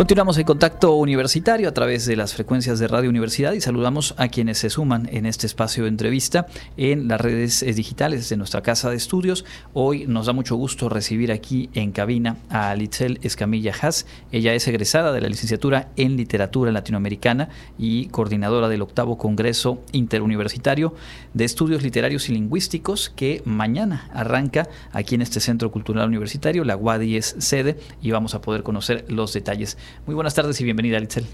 Continuamos en contacto universitario a través de las frecuencias de Radio Universidad y saludamos a quienes se suman en este espacio de entrevista en las redes eh, digitales de nuestra casa de estudios. Hoy nos da mucho gusto recibir aquí en cabina a Litzel Escamilla Haas. Ella es egresada de la licenciatura en Literatura Latinoamericana y coordinadora del octavo Congreso Interuniversitario de Estudios Literarios y Lingüísticos que mañana arranca aquí en este Centro Cultural Universitario. La UADI sede y vamos a poder conocer los detalles. Muy buenas tardes y bienvenida, Litzel.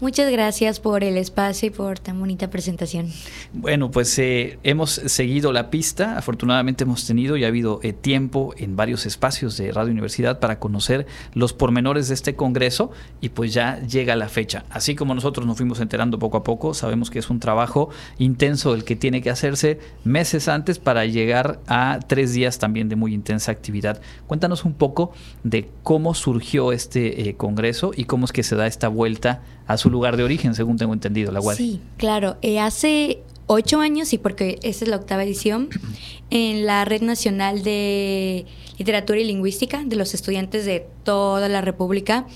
Muchas gracias por el espacio y por tan bonita presentación. Bueno, pues eh, hemos seguido la pista. Afortunadamente hemos tenido y ha habido eh, tiempo en varios espacios de Radio Universidad para conocer los pormenores de este congreso y pues ya llega la fecha. Así como nosotros nos fuimos enterando poco a poco, sabemos que es un trabajo intenso el que tiene que hacerse meses antes para llegar a tres días también de muy intensa actividad. Cuéntanos un poco de cómo surgió este eh, congreso y cómo es que se da esta vuelta a su lugar de origen, según tengo entendido, la UADI. Sí, claro. Eh, hace ocho años, y porque esta es la octava edición, en la Red Nacional de Literatura y Lingüística de los estudiantes de toda la República,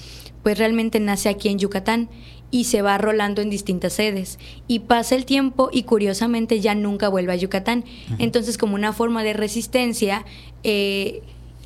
pues realmente nace aquí en Yucatán y se va rolando en distintas sedes. Y pasa el tiempo y curiosamente ya nunca vuelve a Yucatán. Entonces, como una forma de resistencia, eh,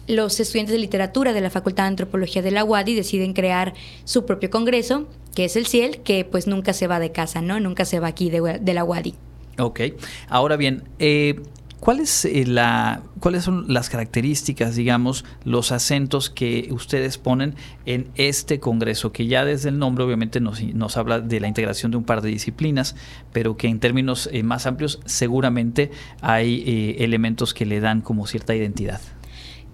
los estudiantes de literatura de la Facultad de Antropología de la UADI deciden crear su propio congreso, que es el CIEL, que pues nunca se va de casa, ¿no? Nunca se va aquí de, la UADI. Ok. Ahora bien, eh, ¿Cuál es eh, la, ¿Cuáles son las características, digamos, los acentos que ustedes ponen en este Congreso? Que ya desde el nombre obviamente nos, nos habla de la integración de un par de disciplinas, pero que en términos eh, más amplios seguramente hay elementos que le dan como cierta identidad.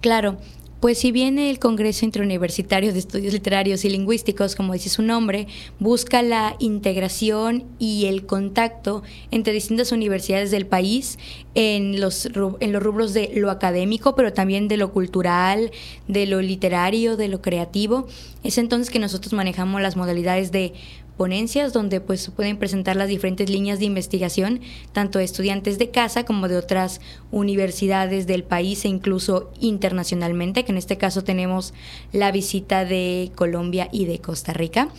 Claro, pues si bien el Congreso Interuniversitario de Estudios Literarios y Lingüísticos, como dice su nombre, busca la integración y el contacto entre distintas universidades del país en los, en los rubros de lo académico, pero también de lo cultural, de lo literario, de lo creativo, es entonces que nosotros manejamos las modalidades de ponencias donde pues pueden presentar las diferentes líneas de investigación, tanto de estudiantes de casa como de otras universidades del país e incluso internacionalmente, que en este caso tenemos la visita de Colombia y de Costa Rica.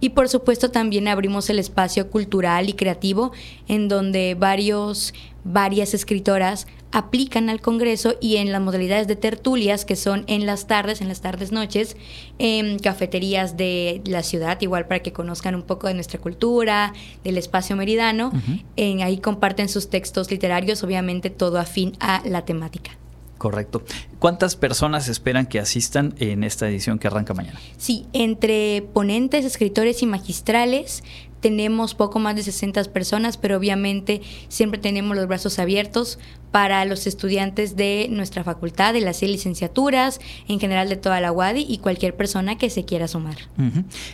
Y por supuesto también abrimos el espacio cultural y creativo en donde varios varias escritoras aplican al Congreso y en las modalidades de tertulias, que son en las tardes, en las tardes noches, en cafeterías de la ciudad, igual para que conozcan un poco de nuestra cultura, del espacio meridano. en, ahí comparten sus textos literarios, obviamente todo afín a la temática. Correcto. ¿Cuántas personas esperan que asistan en esta edición que arranca mañana? Sí, entre ponentes, escritores y magistrales tenemos poco más de 60 personas, pero obviamente siempre tenemos los brazos abiertos para los estudiantes de nuestra facultad, de las seis licenciaturas, en general de toda la UADI y cualquier persona que se quiera sumar.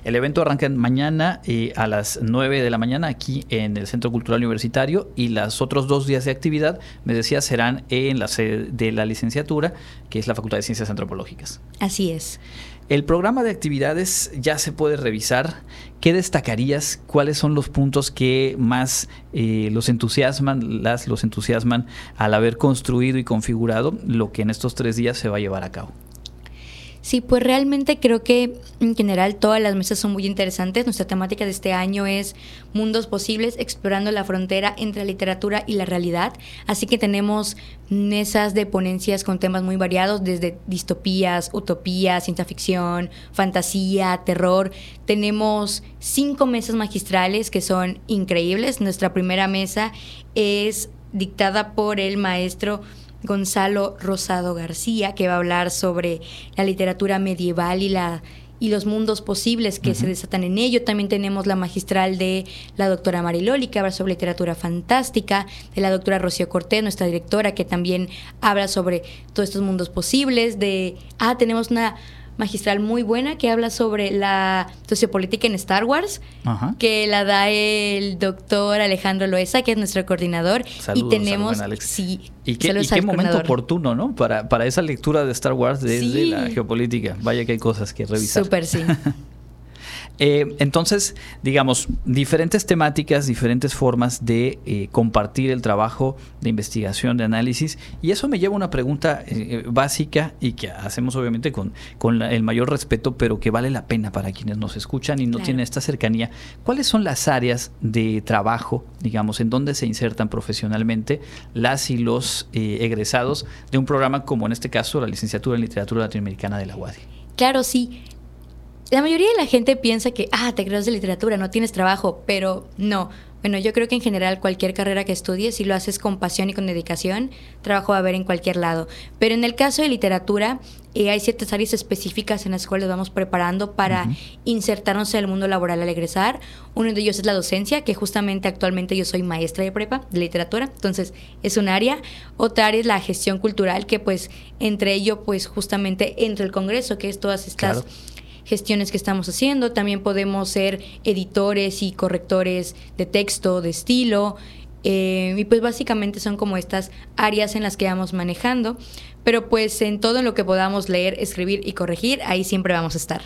El evento arranca mañana eh, a las 9 de la mañana aquí en el Centro Cultural Universitario y los otros dos días de actividad, me decía, serán en la sede de la licenciatura, que es la Facultad de Ciencias Antropológicas. Así es. El programa de actividades ya se puede revisar. ¿Qué destacarías? ¿Cuáles son los puntos que más eh, los entusiasman, las los entusiasman al haber construido y configurado lo que en estos tres días se va a llevar a cabo? Sí, pues realmente creo que en general todas las mesas son muy interesantes. Nuestra temática de este año es Mundos Posibles, explorando la frontera entre la literatura y la realidad. Así que tenemos mesas de ponencias con temas muy variados, desde distopías, utopías, ciencia ficción, fantasía, terror. Tenemos cinco mesas magistrales que son increíbles. Nuestra primera mesa es dictada por el maestro Gonzalo Rosado García, que va a hablar sobre la literatura medieval y la y los mundos posibles que se desatan en ello. También tenemos la magistral de la doctora Mariloli, que habla sobre literatura fantástica, de la doctora Rocío Cortés, nuestra directora, que también habla sobre todos estos mundos posibles. De, ah, tenemos una magistral muy buena que habla sobre la sociopolítica en Star Wars, que la da el doctor Alejandro Loesa, que es nuestro coordinador. y tenemos, sí, y qué, y qué momento oportuno, ¿no? Para, para esa lectura de Star Wars desde la geopolítica. Vaya que hay cosas que revisar. Súper, sí. Eh, entonces, digamos, diferentes temáticas, diferentes formas de eh, compartir el trabajo de investigación, de análisis, y eso me lleva a una pregunta eh, básica y que hacemos obviamente con, con el mayor respeto, pero que vale la pena para quienes nos escuchan y no tienen esta cercanía. ¿Cuáles son las áreas de trabajo, digamos, en donde se insertan profesionalmente las y los egresados de un programa como en este caso la licenciatura en literatura latinoamericana de la UADI? Claro, sí. La mayoría de la gente piensa que, ah, te creas de literatura, no tienes trabajo, pero no. Bueno, yo creo que en general cualquier carrera que estudies, si lo haces con pasión y con dedicación, trabajo va a haber en cualquier lado. Pero en el caso de literatura, eh, hay ciertas áreas específicas en las cuales vamos preparando para insertarnos en el mundo laboral al egresar. Uno de ellos es la docencia, que justamente actualmente yo soy maestra de prepa de literatura, entonces es un área. Otra área es la gestión cultural, que pues entre ello, pues justamente entre el Congreso, que es todas estas gestiones que estamos haciendo. También podemos ser editores y correctores de texto, de estilo. Eh, y pues básicamente son como estas áreas en las que vamos manejando pero pues en todo lo que podamos leer, escribir y corregir, ahí siempre vamos a estar.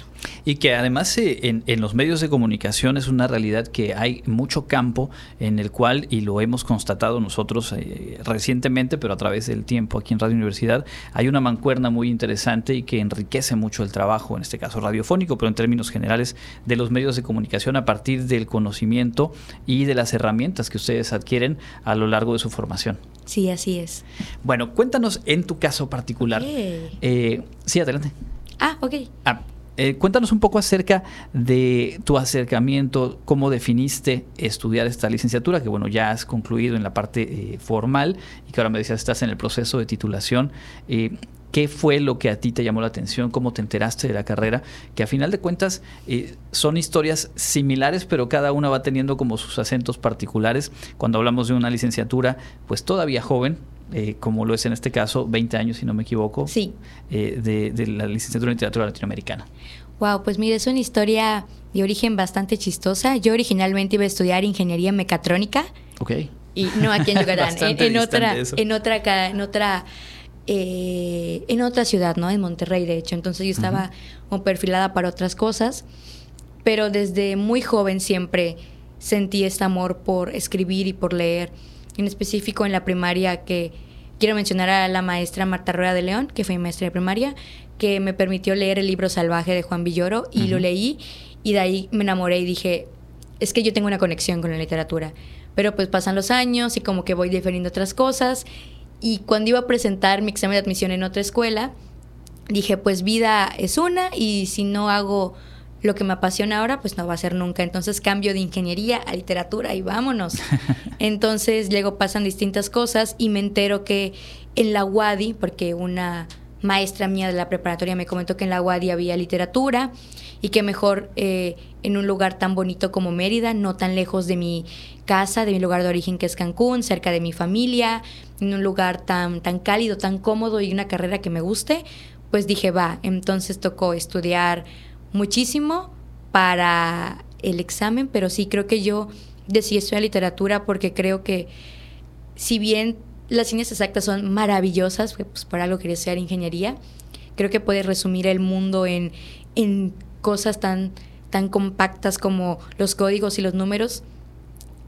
Y que además eh, en, los medios de comunicación es una realidad que hay mucho campo en el cual, y lo hemos constatado nosotros eh, recientemente, pero a través del tiempo aquí en Radio Universidad, hay una mancuerna muy interesante y que enriquece mucho el trabajo, en este caso radiofónico, pero en términos generales de los medios de comunicación a partir del conocimiento y de las herramientas que ustedes adquieren a lo largo de su formación. Sí, así es. Bueno, cuéntanos en tu caso particular. Eh, sí, adelante. Ah, ok. Ah, eh, cuéntanos un poco acerca de tu acercamiento, cómo definiste estudiar esta licenciatura, que bueno, ya has concluido en la parte eh, formal y que ahora me decías estás en el proceso de titulación. ¿Qué fue lo que a ti te llamó la atención? ¿Cómo te enteraste de la carrera? Que a final de cuentas eh, son historias similares, pero cada una va teniendo como sus acentos particulares. Cuando hablamos de una licenciatura, pues todavía joven, eh, como lo es en este caso, 20 años si no me equivoco, sí. Eh, de, la licenciatura en literatura latinoamericana. Wow, pues mire, es una historia de origen bastante chistosa. Yo originalmente iba a estudiar ingeniería mecatrónica. Ok. Y no aquí en Yucatán, en, otra, en otra, en otra eh, en otra ciudad, ¿no? En Monterrey, de hecho. Entonces yo estaba como perfilada para otras cosas, pero desde muy joven siempre sentí este amor por escribir y por leer. En específico en la primaria que quiero mencionar a la maestra Marta Rueda de León, que fue mi maestra de primaria, que me permitió leer el libro Salvaje de Juan Villoro y lo leí y de ahí me enamoré y dije, es que yo tengo una conexión con la literatura. Pero pues pasan los años y como que voy definiendo otras cosas y cuando iba a presentar mi examen de admisión en otra escuela, dije, pues vida es una y si no hago lo que me apasiona ahora, pues no va a ser nunca. Entonces cambio de ingeniería a literatura y vámonos. Entonces luego pasan distintas cosas y me entero que en la UADI, porque una maestra mía de la preparatoria me comentó que en la UADI había literatura y que mejor eh, en un lugar tan bonito como Mérida, no tan lejos de mi casa, de mi lugar de origen que es Cancún, cerca de mi familia, en un lugar tan, tan cálido, tan cómodo y una carrera que me guste, pues dije, va, entonces tocó estudiar muchísimo para el examen, pero sí creo que yo decidí estudiar literatura porque creo que si bien las ciencias exactas son maravillosas, pues por algo quería estudiar ingeniería, creo que puede resumir el mundo en, en cosas tan, tan compactas como los códigos y los números,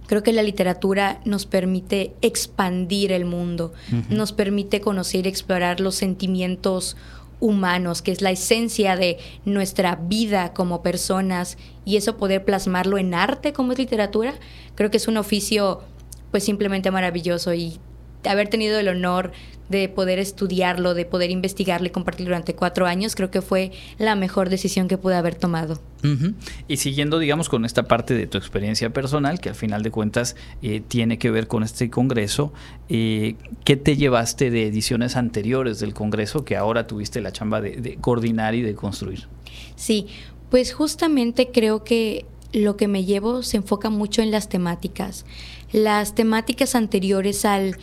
creo que la literatura nos permite expandir el mundo, nos permite conocer y explorar los sentimientos humanos, que es la esencia de nuestra vida como personas, y eso poder plasmarlo en arte como es literatura, creo que es un oficio pues simplemente maravilloso y haber tenido el honor de poder estudiarlo, de poder investigarlo y compartirlo durante cuatro años, creo que fue la mejor decisión que pude haber tomado. Y siguiendo, digamos, con esta parte de tu experiencia personal, que al final de cuentas eh, tiene que ver con este Congreso, eh, ¿qué te llevaste de ediciones anteriores del Congreso que ahora tuviste la chamba de coordinar y de construir? Sí, pues justamente creo que lo que me llevo se enfoca mucho en las temáticas. Las temáticas anteriores al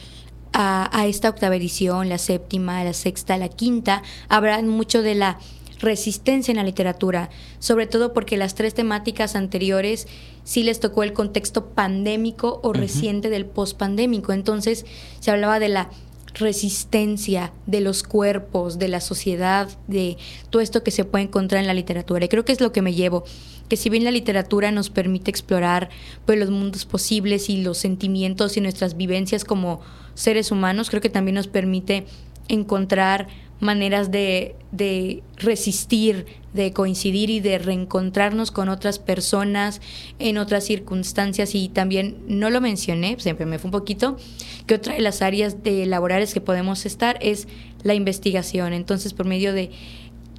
a, esta octava edición, la séptima, la sexta, la quinta, habrá mucho de la resistencia en la literatura, sobre todo porque las tres temáticas anteriores sí les tocó el contexto pandémico o reciente del pospandémico. Entonces se hablaba de la resistencia de los cuerpos, de la sociedad, de todo esto que se puede encontrar en la literatura. Y creo que es lo que me llevo, que si bien la literatura nos permite explorar pues, los mundos posibles y los sentimientos y nuestras vivencias como seres humanos, creo que también nos permite encontrar maneras de, de, resistir, de coincidir y de reencontrarnos con otras personas en otras circunstancias. Y también, no lo mencioné, siempre me fue un poquito, que otra de las áreas de laborales que podemos estar es la investigación. Entonces, por medio de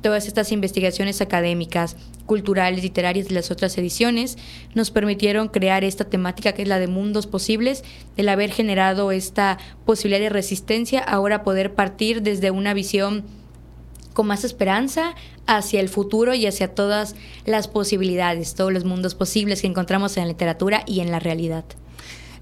todas estas investigaciones académicas, culturales, literarias de las otras ediciones, nos permitieron crear esta temática que es la de mundos posibles, del haber generado esta posibilidad de resistencia, ahora poder partir desde una visión con más esperanza hacia el futuro y hacia todas las posibilidades, todos los mundos posibles que encontramos en la literatura y en la realidad.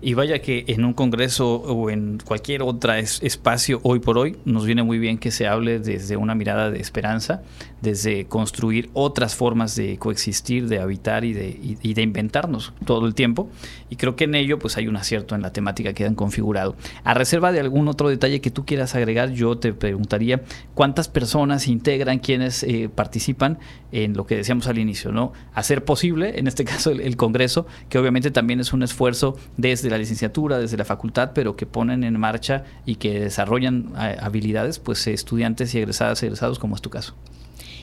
Y vaya que en un congreso o en cualquier otro espacio hoy por hoy nos viene muy bien que se hable desde una mirada de esperanza, desde construir otras formas de coexistir, de habitar y de, de inventarnos todo el tiempo. Y creo que en ello pues hay un acierto en la temática que han configurado. A reserva de algún otro detalle que tú quieras agregar, yo te preguntaría cuántas personas integran, quienes eh, participan en lo que decíamos al inicio, ¿no? Hacer posible, en este caso el Congreso, que obviamente también es un esfuerzo desde la licenciatura, desde la facultad, pero que ponen en marcha y que desarrollan eh, habilidades, pues estudiantes y egresadas egresados, como es tu caso.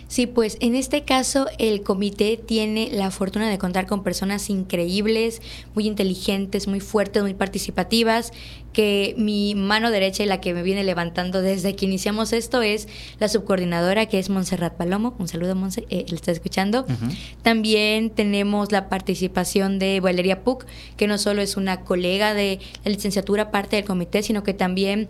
Sí, pues en este caso el comité tiene la fortuna de contar con personas increíbles, muy inteligentes, muy fuertes, muy participativas, que mi mano derecha y la que me viene levantando desde que iniciamos esto es la subcoordinadora que es Montserrat Palomo. Un saludo, Monse, eh, le está escuchando. También tenemos la participación de Valeria Puc, que no solo es una colega de la licenciatura, parte del comité, sino que también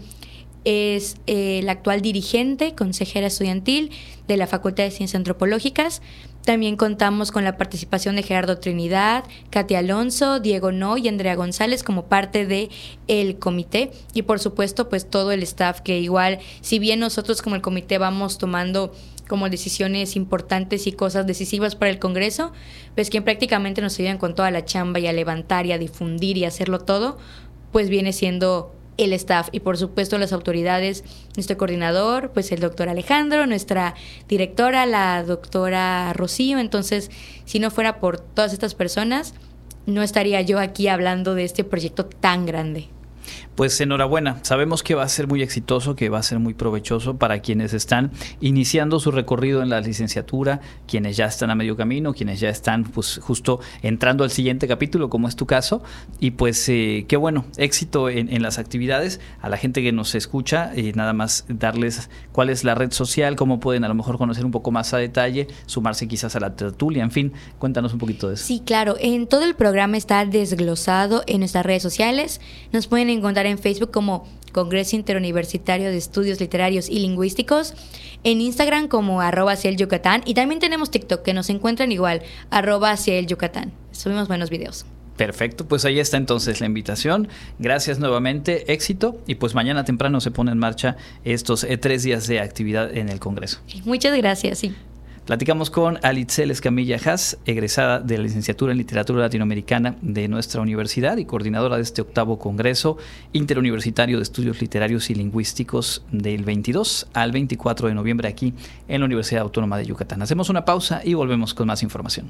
es eh, la actual dirigente, consejera estudiantil de la Facultad de Ciencias Antropológicas. También contamos con la participación de Gerardo Trinidad, Katia Alonso, Diego No y Andrea González como parte de el comité y por supuesto pues todo el staff que igual si bien nosotros como el comité vamos tomando como decisiones importantes y cosas decisivas para el Congreso, pues quien prácticamente nos ayudan con toda la chamba y a levantar y a difundir y hacerlo todo, pues viene siendo el staff y por supuesto las autoridades, nuestro coordinador, pues el doctor Alejandro, nuestra directora, la doctora Rocío. Entonces, si no fuera por todas estas personas, no estaría yo aquí hablando de este proyecto tan grande. Pues enhorabuena, sabemos que va a ser muy exitoso, que va a ser muy provechoso para quienes están iniciando su recorrido en la licenciatura, quienes ya están a medio camino, quienes ya están pues justo entrando al siguiente capítulo, como es tu caso. Y pues eh, qué bueno, éxito en, las actividades. A la gente que nos escucha, eh, nada más darles cuál es la red social, cómo pueden a lo mejor conocer un poco más a detalle, sumarse quizás a la tertulia, en fin, cuéntanos un poquito de eso. Sí, claro, en todo el programa está desglosado en nuestras redes sociales. Nos pueden encontrar en Facebook como Congreso Interuniversitario de Estudios Literarios y Lingüísticos, en Instagram como arroba hacia el Yucatán y también tenemos TikTok que nos encuentran igual, arroba hacia el Yucatán. Subimos buenos videos. Perfecto, pues ahí está entonces la invitación. Gracias nuevamente, éxito. Y pues mañana temprano se pone en marcha estos eh, tres días de actividad en el Congreso. Muchas gracias, sí. Platicamos con Alitzel Escamilla Haas, egresada de la licenciatura en Literatura Latinoamericana de nuestra universidad y coordinadora de este octavo Congreso Interuniversitario de Estudios Literarios y Lingüísticos del 22 al 24 de noviembre aquí en la Universidad Autónoma de Yucatán. Hacemos una pausa y volvemos con más información.